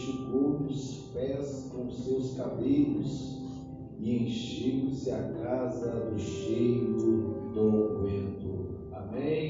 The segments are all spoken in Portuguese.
enxugou os pés com seus cabelos e encheu-se a casa do cheiro do vento. Amém?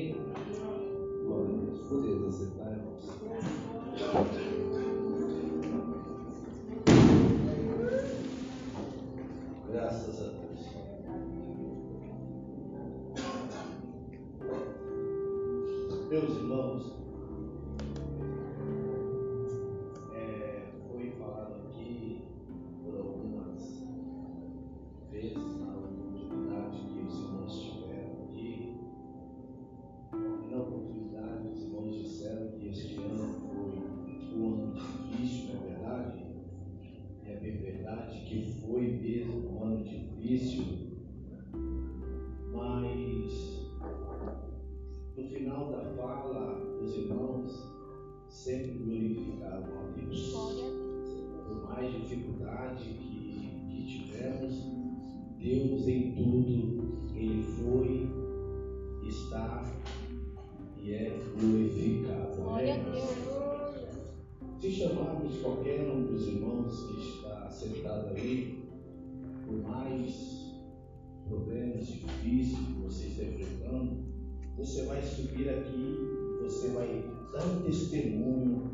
Você vai subir aqui, você vai dar um testemunho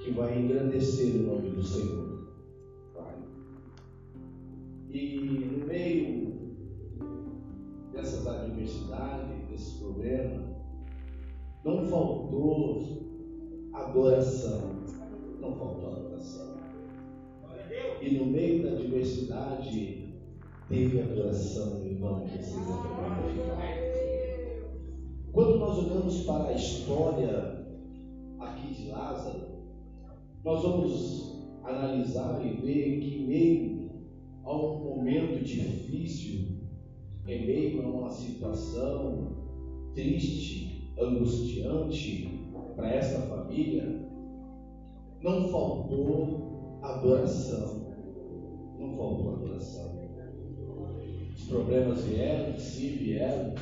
que vai engrandecer o nome do Senhor. Vai. E no meio dessas adversidades, desses problemas, não faltou adoração. Não faltou adoração. E no meio da adversidade, teve adoração, irmão, que precisa também Quando nós olhamos para a história aqui de Lázaro, nós vamos analisar e ver que, em meio a um momento difícil, em meio a uma situação triste, angustiante para essa família, não faltou adoração. Não faltou adoração. Os problemas vieram, se vieram,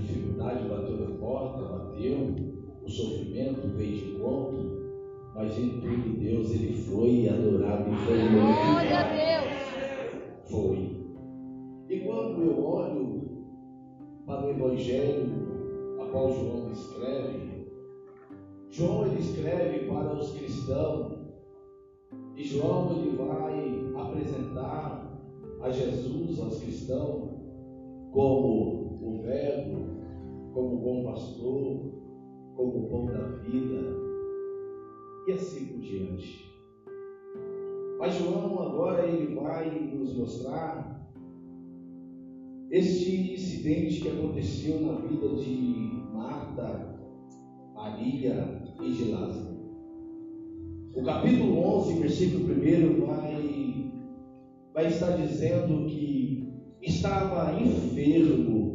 dificuldade bateu na porta, bateu, o sofrimento veio de encontro, mas em tudo Deus ele foi adorado e foi Glória a. Deus. Foi. E quando eu olho para o Evangelho, a qual João escreve, João ele escreve para os cristãos, e João ele vai apresentar a Jesus aos cristãos como o Verbo, como bom pastor, como pão da vida, e assim por diante. Mas João agora ele vai nos mostrar este incidente que aconteceu na vida de Marta, Maria e de Lázaro. O capítulo 11, versículo 1 vai, vai estar dizendo que estava enfermo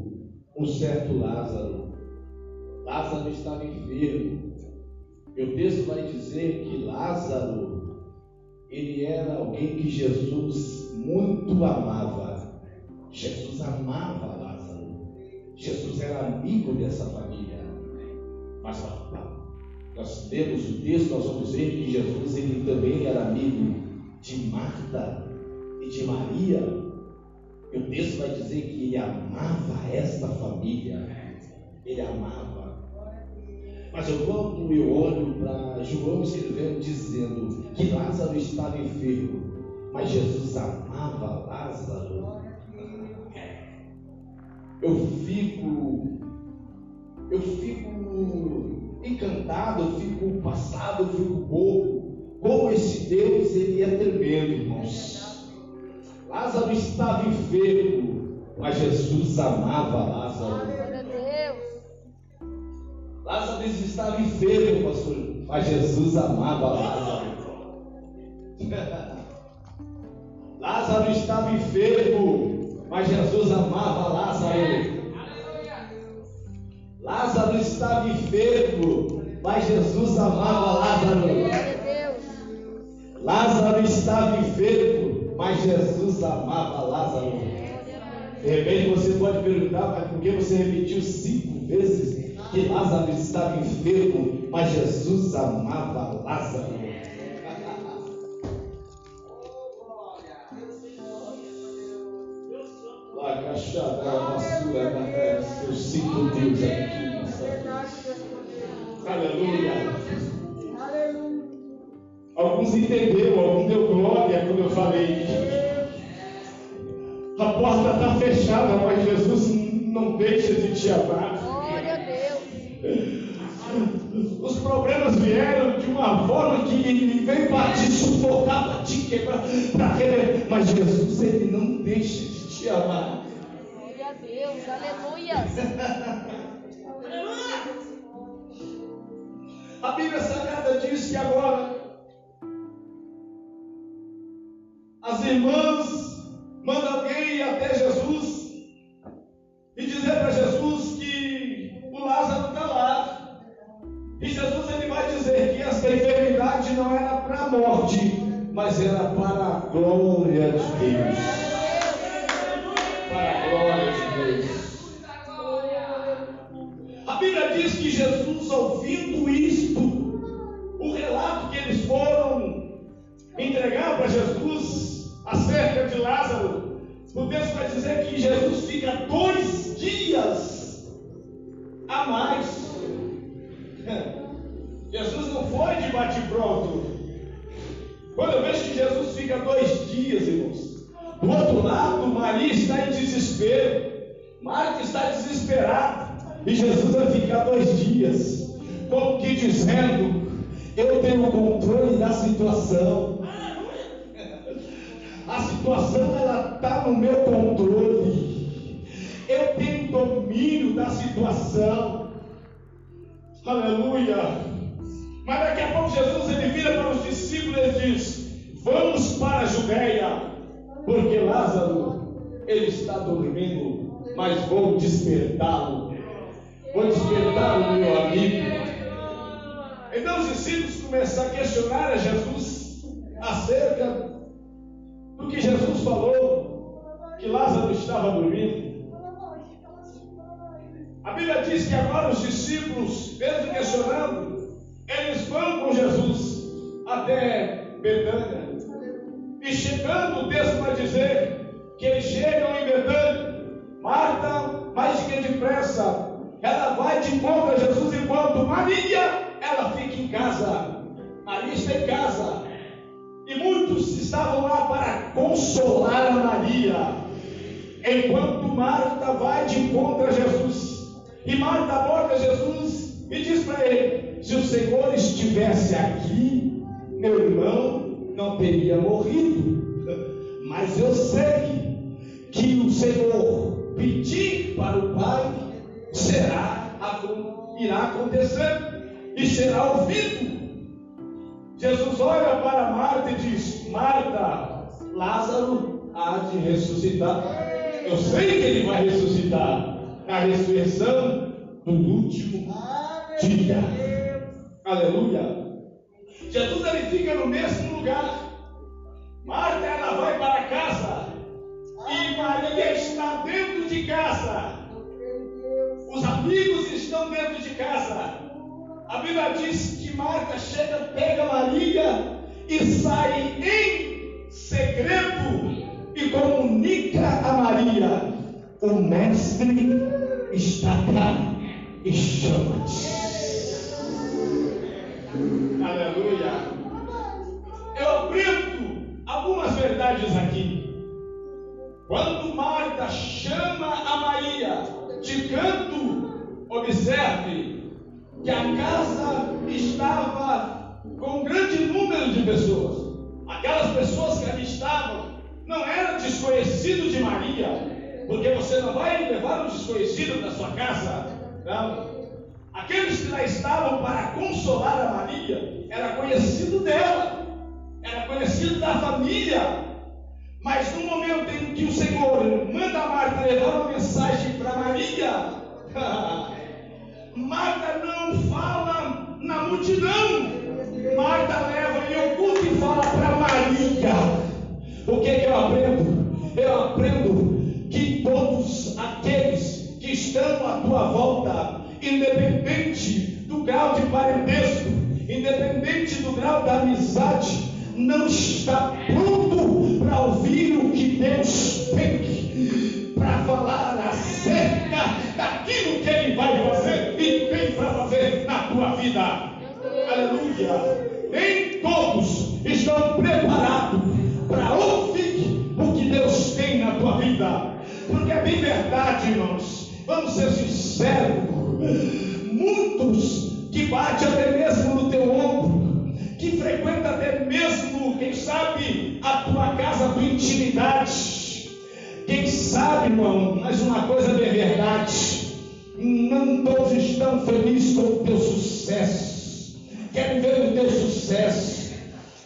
um certo Lázaro. Lázaro estava enfermo. E o texto vai dizer que Lázaro, ele era alguém que Jesus muito amava. Jesus amava Lázaro. Jesus era amigo dessa família. Mas nós lemos o texto, nós vamos ver que Jesus ele também era amigo de Marta e de Maria. E o texto vai dizer que ele amava esta família. Ele amava. Mas eu, quando eu olho para João escrevendo, dizendo que Lázaro estava enfermo, mas Jesus amava Lázaro, eu fico, eu fico encantado, eu fico passado, eu fico bobo. Como esse Deus Lázaro estava enfermo, mas Jesus amava Lázaro. Lázaro estava enfermo, pastor, mas Jesus amava Lázaro. Lázaro estava enfermo, mas Jesus amava Lázaro. Lázaro estava enfermo, mas Jesus amava Lázaro. Lázaro estava enfermo, mas Jesus amava Lázaro. De repente você pode perguntar, mas por que você repetiu cinco vezes que Lázaro estava enfermo? Mas Jesus amava Lázaro. Eu Aleluia. Alguns entenderam porta está fechada, mas Jesus não deixa de te amar. Glória a Deus. Os problemas vieram de uma forma que ele veio para te sufocar, para te quebrar, para querer. Mas Jesus, ele não deixa de te amar. Glória a Deus. Aleluia. A Bíblia Sagrada diz que agora as irmãs mandam alguém até Jesus e dizer para Jesus que o Lázaro está lá. E Jesus ele vai dizer que essa enfermidade não era para a morte, mas era para a glória de Deus. Para a glória de Deus. A Bíblia diz que Jesus, o texto vai dizer que Jesus fica dois dias a mais. Jesus não foi de bate-pronto. Quando eu vejo que Jesus fica dois dias, irmãos, do outro lado, Maria está em desespero, Marta está desesperada, e Jesus vai ficar dois dias, como que dizendo: Eu tenho controle da situação. A situação ela está no meu controle. Eu tenho domínio da situação. Aleluia. Mas daqui a pouco Jesus ele vira para os discípulos e diz: Vamos para a Judéia, porque Lázaro ele está dormindo, mas vou despertá-lo. Vou despertá-lo, meu amigo. Então os discípulos começaram a questionar a Jesus acerca do que Jesus falou, que Lázaro estava dormindo. A Bíblia diz que agora os discípulos, mesmo questionando, eles vão com Jesus até Betânia. E chegando, o texto vai dizer que eles chegam em Betânia. Marta, mais que depressa, ela vai de encontro a Jesus, enquanto Maria, ela fica em casa. Maria está em casa. E muitos estavam lá para consolar a Maria. Enquanto Marta vai de encontro a Jesus. E Marta aborda Jesus e diz para ele: Se o Senhor estivesse aqui, meu irmão não teria morrido. Mas eu sei que o Senhor pedir para o Pai será, irá acontecer e será ouvido. Jesus olha para Marta e diz: Marta, Lázaro há de ressuscitar. Eu sei que ele vai ressuscitar na ressurreição do último dia. Aleluia. Jesus ele fica no mesmo lugar. Marta ela vai para casa e Maria está dentro de casa. Os amigos estão dentro de casa. A Bíblia diz que Marta chega, pega Maria e sai em segredo e comunica a Maria: O Mestre está cá e chama-te. Aleluia. Eu aprendo algumas verdades aqui. Quando Marta chama a Maria de canto, observe que a casa estava com um grande número de pessoas. Aquelas pessoas que ali estavam não eram desconhecidos de Maria, porque você não vai levar um desconhecido da sua casa. Não. Aqueles que lá estavam para consolar a Maria era conhecido dela, era conhecido da família. Mas no momento em que o Senhor manda Marta levar uma mensagem para Maria, Marta não fala na multidão. Marta leva em oculto e fala para Maria. O que, é que eu aprendo? Eu aprendo que todos aqueles que estão à tua volta, independente do grau de parentesco, independente do grau da amizade, não está verdade, irmãos. Vamos ser sinceros. Muitos que batem até mesmo no teu ombro, que frequentam até mesmo, quem sabe, a tua casa, a tua intimidade. Quem sabe, irmão, mas uma coisa é verdade. Não todos estão felizes com o teu sucesso. Querem ver o teu sucesso.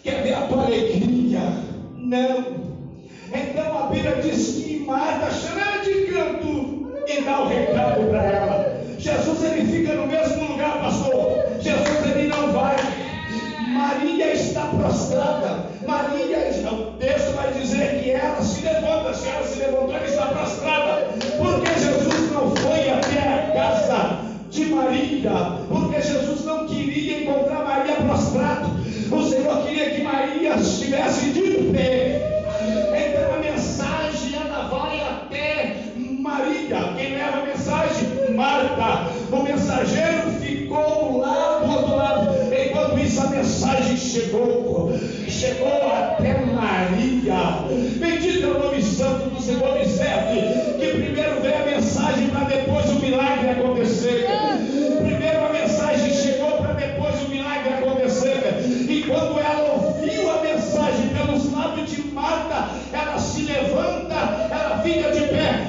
Quer ver a tua alegria. Não. Então a Bíblia diz que Marta e dá o recado para ela. Jesus ele fica no mesmo lugar, pastor. Jesus ele não vai. Maria está prostrada. Maria, o texto vai dizer que ela se levanta. Se ela se levantou, ela está prostrada. Porque Jesus não foi até a casa de Maria.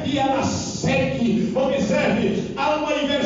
De pé e ela segue. Observe, há uma inversão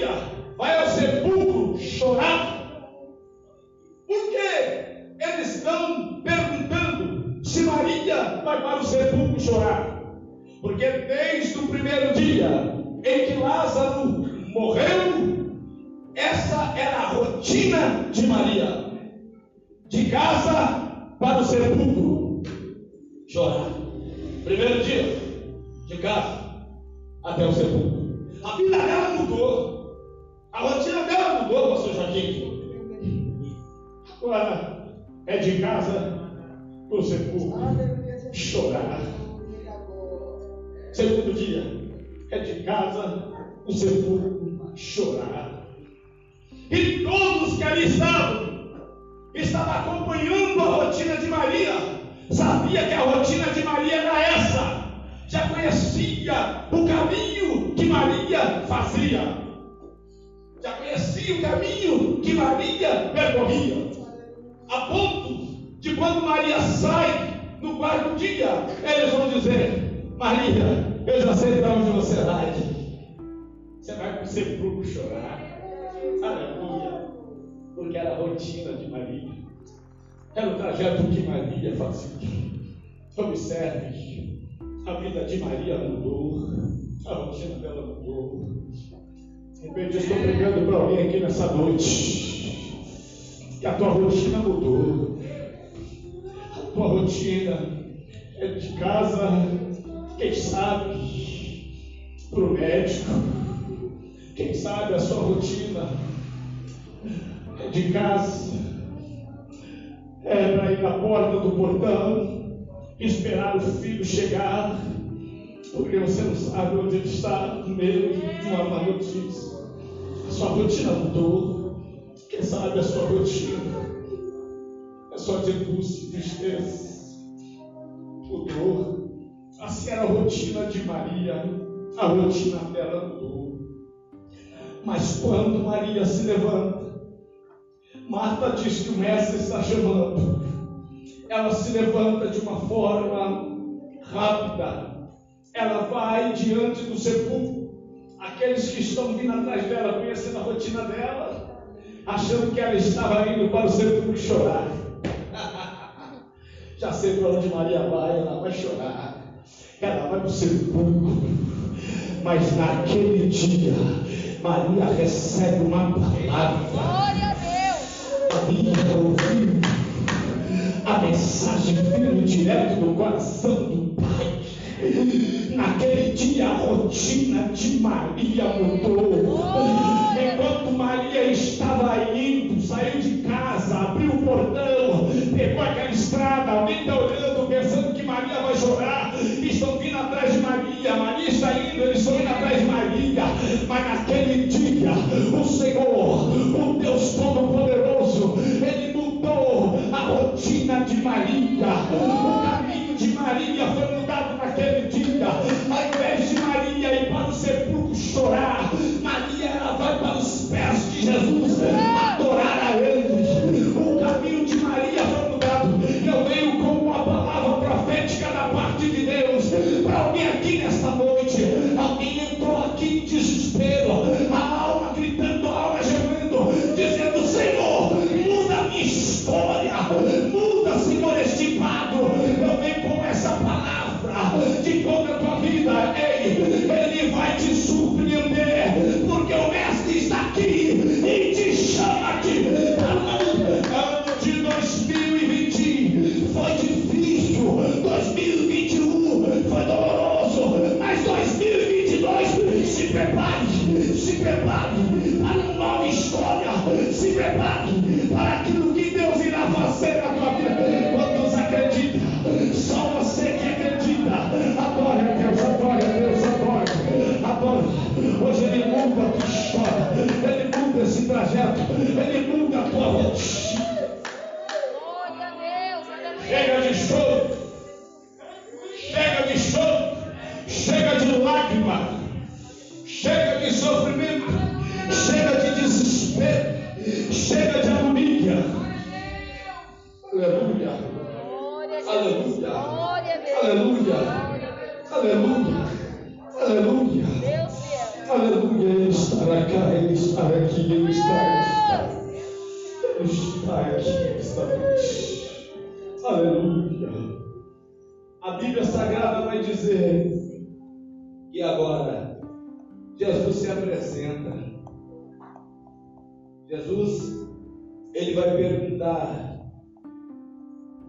Maria, vai ao sepulcro chorar. Por quê? Eles estão perguntando se Maria vai para o sepulcro chorar. Porque desde o primeiro dia em que Lázaro morreu, essa era a rotina de Maria. De casa para o sepulcro chorar. Primeiro dia, de casa até o sepulcro. Casa o sepulcro chorar. E todos que ali estavam estavam acompanhando a rotina de Maria. Sabia que a rotina de Maria era essa. Já conhecia o caminho que Maria fazia. Já conhecia o caminho que Maria percorria. A ponto de quando Maria sai no quarto dia, eles vão dizer: Maria, eu já sei para onde você vai. Você vai para o sepulcro chorar. Aleluia. Porque era a rotina de Maria. Era o trajeto que Maria fazia. Observe, a vida de Maria mudou. A rotina dela mudou. De repente eu estou pregando para alguém aqui nessa noite. Que a tua rotina mudou. A tua rotina é de casa, quem sabe, para o médico. Quem sabe a sua rotina é de casa, é para ir na porta do portão, esperar o filho chegar, porque você não sabe onde ele está no meio de uma má notícia. A sua rotina mudou. Quem sabe a sua rotina é só de angústia, tristeza, o dor. Assim era a rotina de Maria, a rotina dela mudou. Mas quando Maria se levanta, Marta diz que o mestre está chamando. Ela se levanta de uma forma rápida. Ela vai diante do sepulcro. Aqueles que estão vindo atrás dela, conhecendo a rotina dela, achando que ela estava indo para o sepulcro chorar. Já sei para onde Maria vai, ela vai chorar. Ela vai para o sepulcro. Mas naquele dia, Maria recebe uma palavra. Glória a Deus. Maria ouviu a mensagem vindo direto do coração do Pai. Naquele dia a rotina de Maria mudou. Enquanto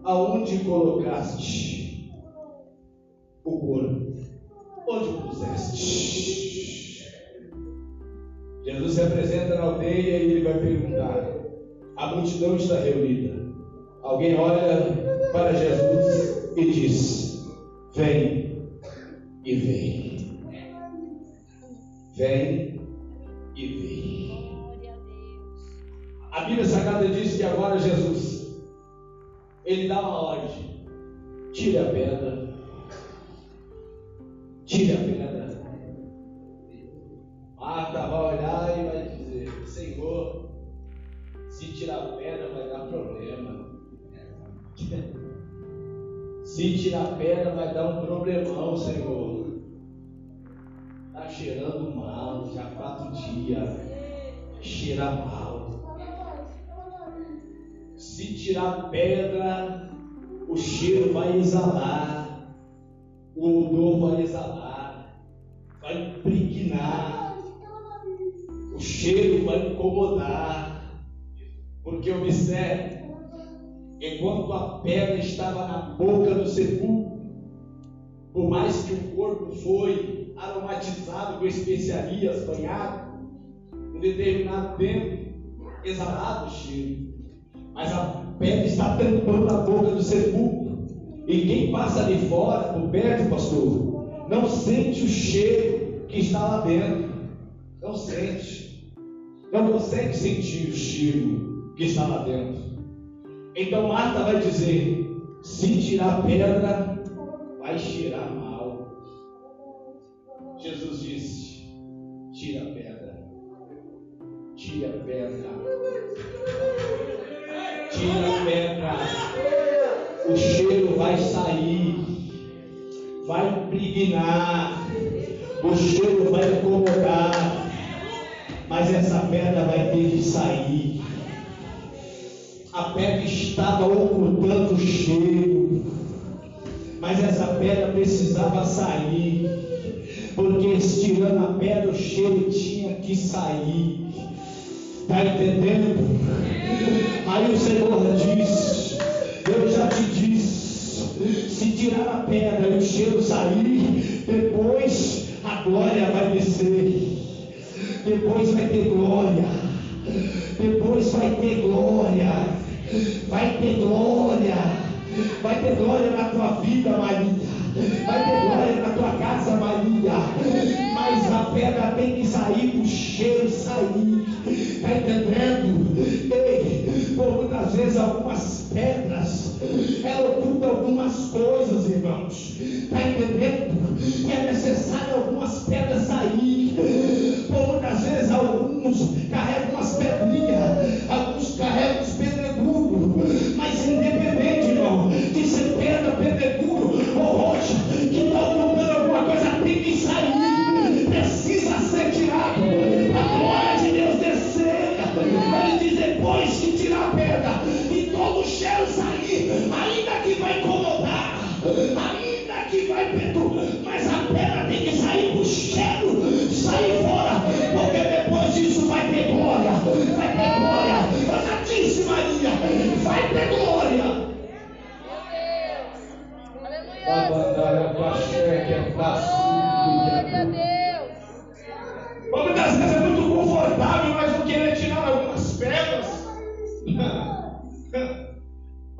aonde colocaste o corpo? Onde puseste? Jesus se apresenta na aldeia e ele vai perguntar: a multidão está reunida. Alguém olha para Jesus e diz: Vem e vem. Vem e vem. A Bíblia Sagrada diz que agora Jesus, ele dá uma ordem: tire a pedra, tire a pedra. Marta vai olhar e vai dizer: Senhor, se tirar a pedra vai dar problema. Se tirar a pedra vai dar um problemão, Senhor. Está cheirando mal, já quatro dias. Cheira mal. Se tirar pedra, o cheiro vai exalar, o odor vai exalar, vai impregnar, o cheiro vai incomodar, porque observe, enquanto a pedra estava na boca do sepulcro, por mais que o corpo foi aromatizado com especiarias, banhado, um determinado tempo, exalado o cheiro. Mas a pedra está tampando a boca do sepulcro. E quem passa ali fora, por perto, pastor, não sente o cheiro que está lá dentro. Não sente. Não consegue sentir o cheiro. que está lá dentro. Então Marta vai dizer: se tirar pedra, vai cheirar mal. Jesus disse: tira a pedra, tira a pedra, impregnar, o cheiro vai incomodar, mas essa pedra vai ter que sair a pedra estava ocultando o cheiro, mas essa pedra precisava sair, porque estirando a pedra o cheiro tinha que sair. Está entendendo? Aí o Senhor diz: glória vai descer, depois vai ter glória, depois vai ter glória. Vai ter glória. Vai ter glória na tua vida, Maria. Vai ter glória na tua casa, Maria. Mas a pedra tem que sair para o cheiro sair. Está entendendo?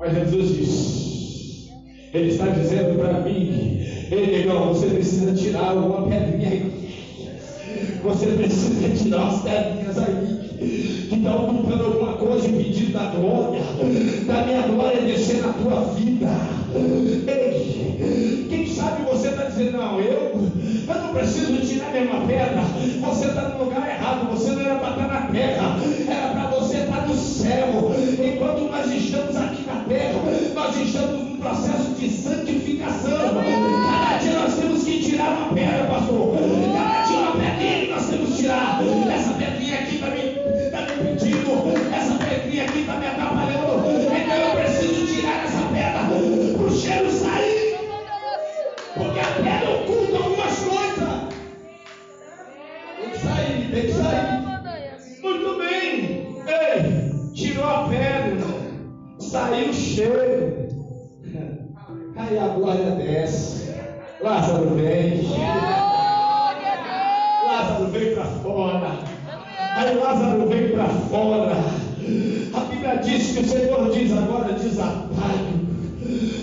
Mas Jesus diz, Ele está dizendo para mim, Ele, negão, você precisa tirar alguma pedrinha aí. Você precisa tirar as pedrinhas aí que está ocupando alguma coisa impedindo da glória, da minha glória descer na tua vida. Ei, quem sabe você está dizendo, não, eu, eu não preciso tirar nenhuma pedra, Lázaro vem. Lázaro vem para fora. Aí Lázaro vem para fora. A Bíblia diz que o Senhor diz agora desatalho.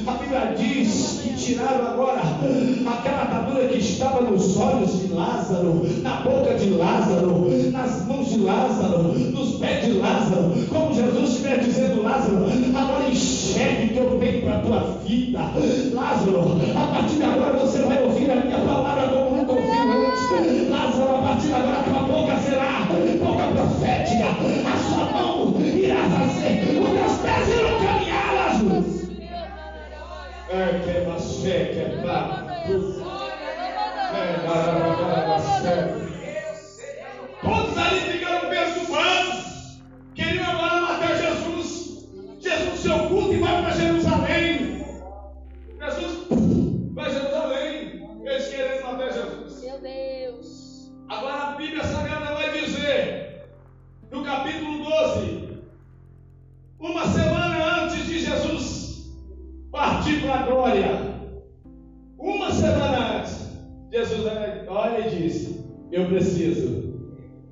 A Bíblia diz que tiraram agora aquela atadura que estava nos olhos de Lázaro, na boca de Lázaro, nas mãos de Lázaro, nos pés de Lázaro, como Jesus estiver dizendo, Lázaro, agora enxergue o que eu tenho para a tua vida. Lázaro, a partir de agora você É que você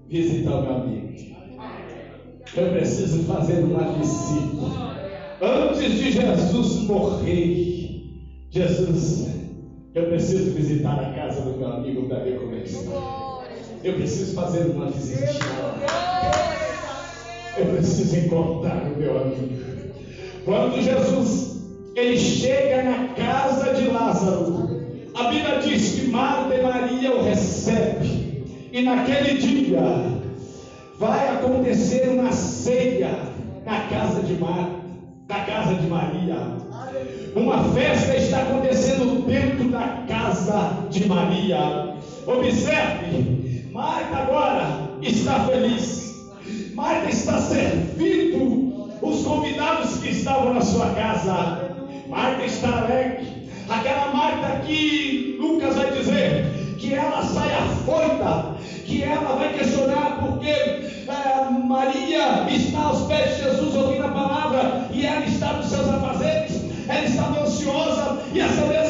visitar o meu amigo. Eu preciso fazer uma visita. Antes de Jesus morrer, Jesus, eu preciso visitar a casa do meu amigo para ver como é ele está. Eu preciso fazer uma visita. Eu preciso encontrar o meu amigo. Quando Jesus ele chega na casa de Lázaro, a Bíblia diz que Marta e Maria o recebem. E naquele dia vai acontecer uma ceia na casa de, Mar... na casa de Maria. Uma festa está acontecendo dentro da casa de Maria. Observe, Marta agora está feliz. Marta está servindo os convidados que estavam na sua casa. Marta está alegre. Aquela Marta que Lucas vai dizer que ela sai afoita que ela vai questionar porque eh, é, Maria está aos pés de Jesus ouvindo a palavra e ela está nos seus afazeres, ela estava ansiosa e essa mesma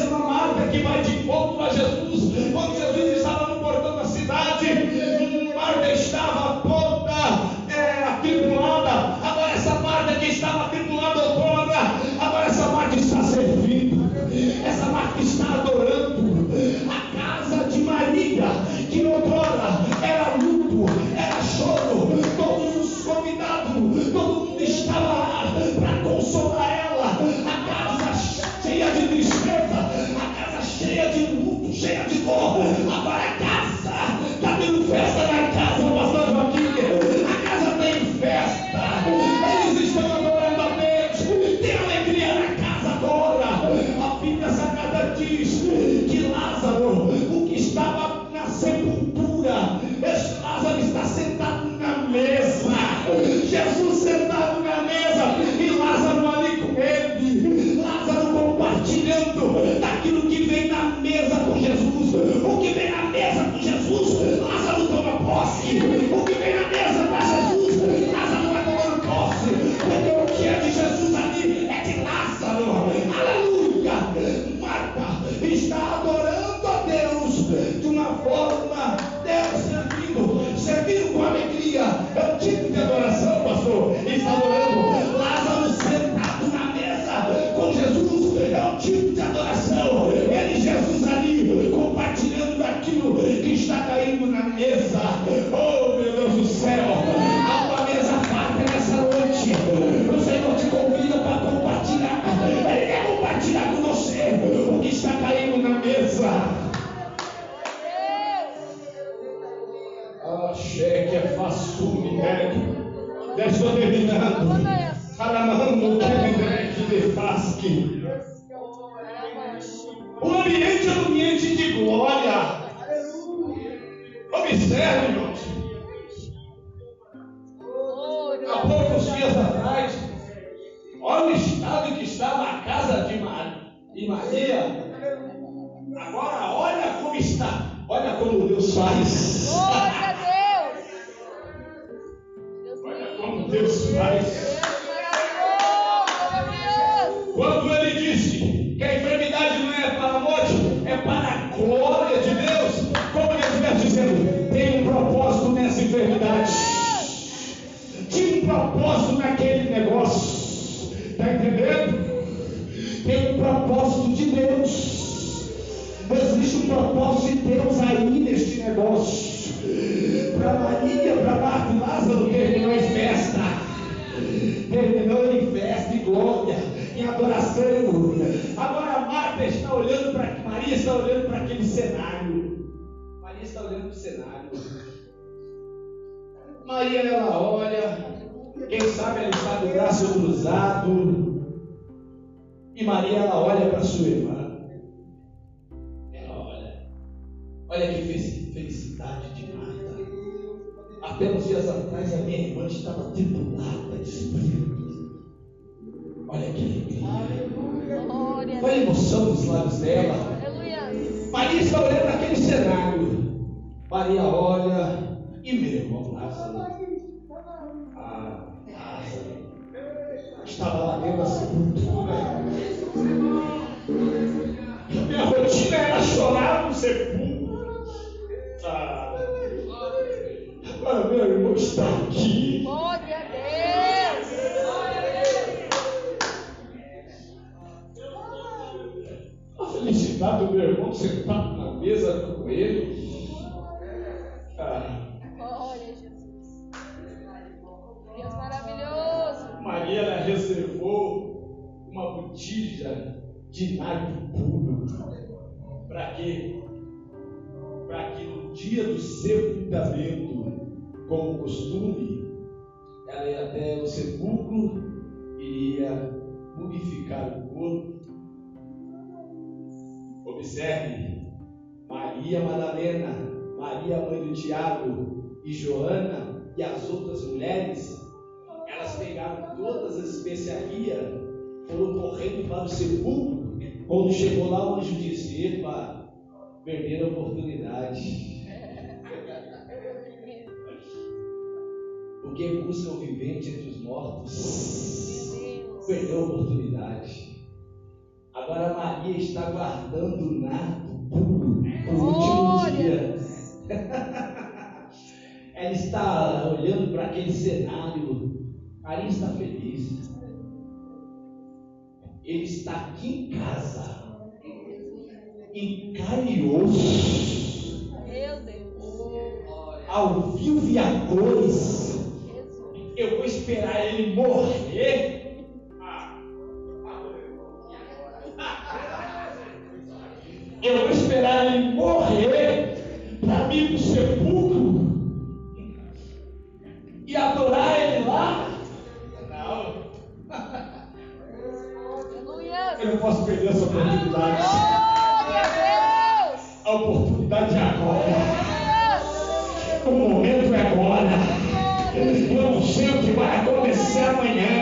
Hallelujah. Maria, ela olha, quem sabe ela está do braço cruzado. E Maria, ela olha para sua irmã. Ela olha. Olha que felicidade de Marta. Até uns dias atrás, a minha irmã estava tribulada de espírito. Olha que alegria. Foi a emoção dos lábios dela. Maria está olhando para aquele cenário. Maria olha 并没有什么不太。era mumificar o corpo. Observe, Maria Madalena, Maria mãe do Tiago e Joana e as outras mulheres, elas pegaram todas as especiarias, foram correndo para o sepulcro. Quando chegou lá, o anjo disse: Epa, perderam a oportunidade. Porque buscam vivente entre os mortos perdeu a oportunidade. Agora Maria está guardando o nato puro para o último dia. Ela está olhando para aquele cenário. Maria está feliz. Ele está aqui em casa. Encalhou. Meu Deus. Ao vivo e a cores. Eu vou esperar ele morrer Eu vou esperar ele morrer para mim para o sepulcro e adorar ele lá? Não. Eu não posso perder essa oportunidade. A oportunidade é agora. O momento é agora. Eu não sei o que vai acontecer amanhã.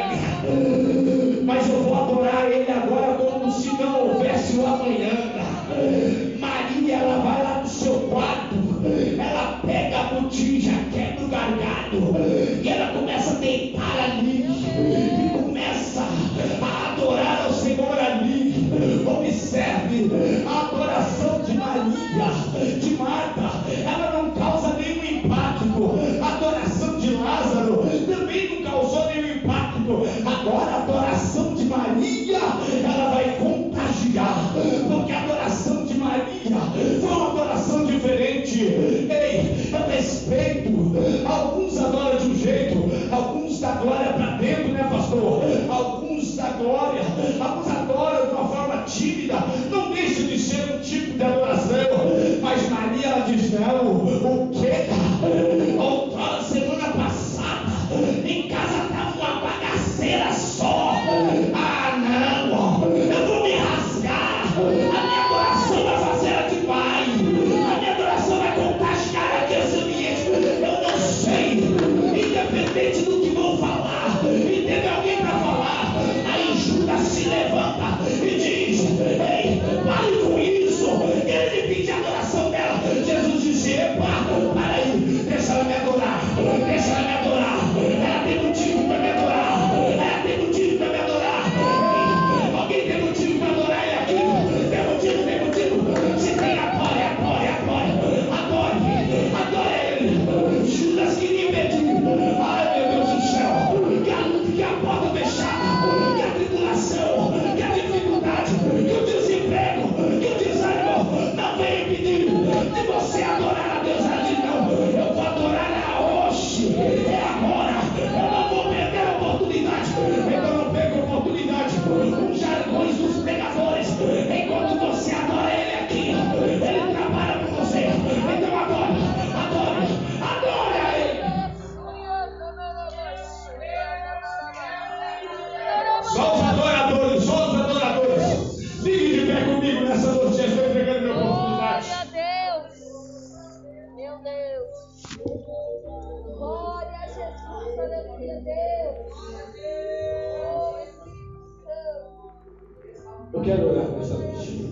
Eu quero orar nessa noite.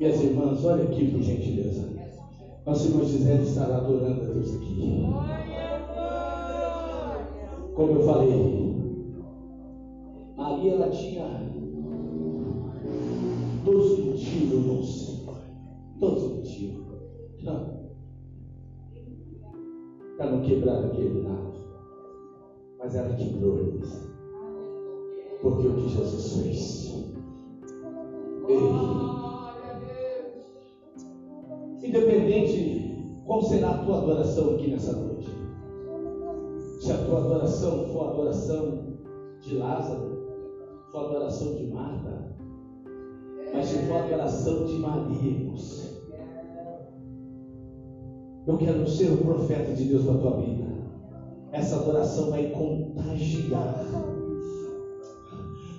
Minhas irmãs, olha aqui por gentileza. Mas se nós quisermos estar adorando a Deus aqui. Como eu falei, Maria ela tinha todos os motivos, irmãos. Todos os motivos. Para não quebrar aquele nada. Mas ela quebrou, irmãos. Porque o que Jesus fez. Ei. Independente qual será a tua adoração aqui nessa noite. Se a tua adoração for a adoração de Lázaro, for a adoração de Marta, mas se for a adoração de Maria. Eu quero ser o profeta de Deus na tua vida. Essa adoração vai contagiar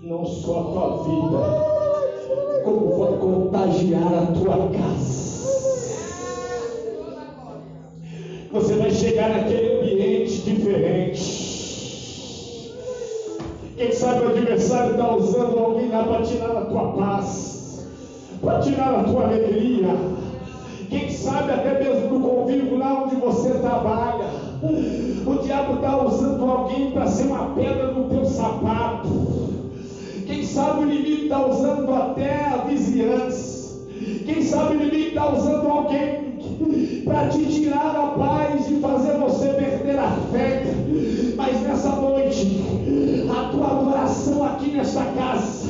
não só a tua vida, como vai contagiar a tua casa. Você vai chegar naquele ambiente diferente. Quem sabe o adversário está usando alguém lá para tirar a tua paz, para tirar a tua alegria. Quem sabe até mesmo no convívio lá onde você trabalha. O diabo está usando alguém para ser uma pedra no teu sapato. Quem sabe o inimigo está usando até a vizinhança. Quem sabe o inimigo está usando alguém para te tirar a paz e fazer você perder a fé. Mas nessa noite, a tua adoração aqui nesta casa,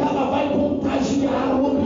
ela vai contagiar o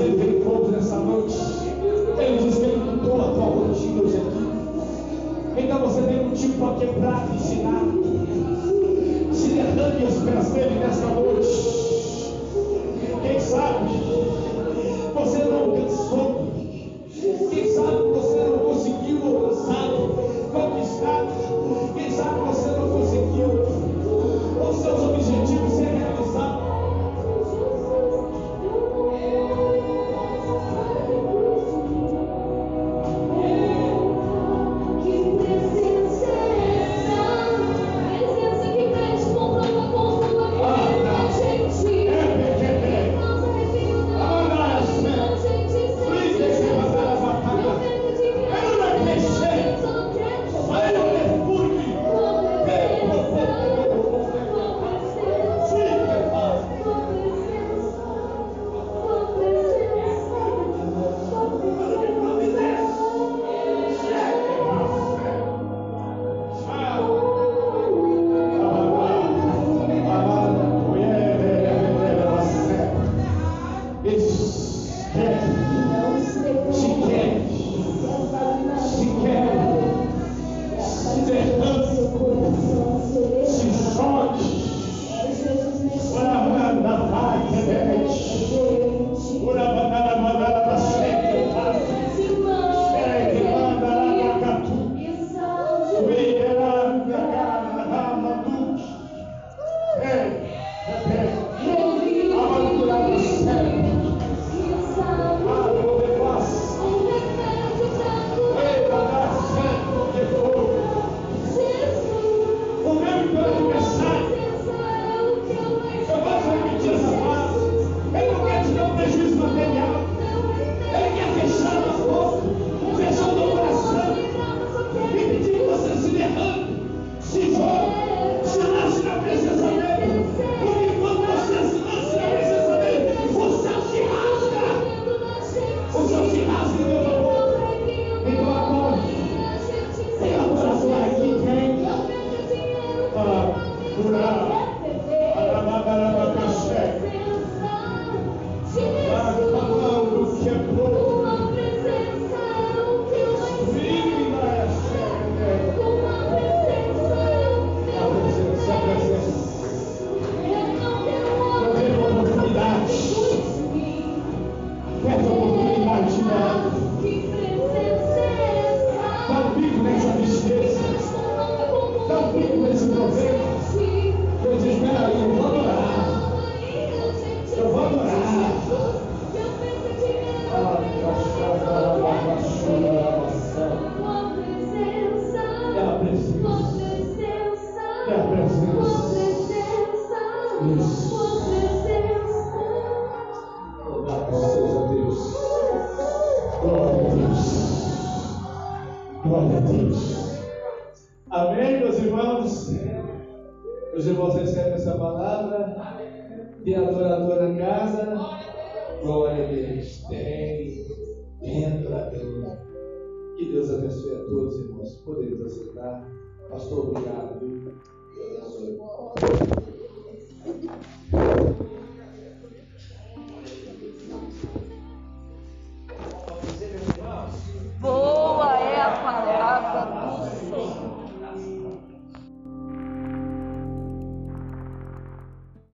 Ele veio todos nessa noite. Ele diz que Ele mudou a tua rotina hoje aqui. Então você tem um tipo a quebrar, ensinar. Se derrame os pés dele nessa noite.